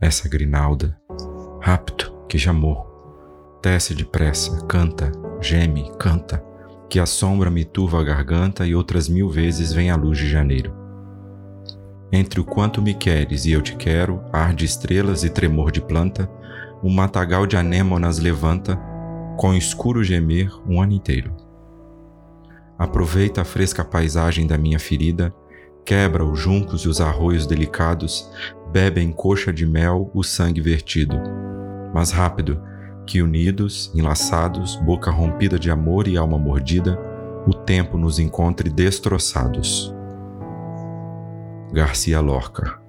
essa grinalda. Rápido, que já morro. Desce depressa, canta, geme, canta, que a sombra me turva a garganta e outras mil vezes vem a luz de janeiro. Entre o quanto me queres e eu te quero, ar de estrelas e tremor de planta, um matagal de anêmonas levanta, com escuro gemer um ano inteiro. Aproveita a fresca paisagem da minha ferida, quebra os juncos e os arroios delicados, bebe em coxa de mel o sangue vertido. Mas rápido, que unidos, enlaçados, boca rompida de amor e alma mordida, o tempo nos encontre destroçados. Garcia Lorca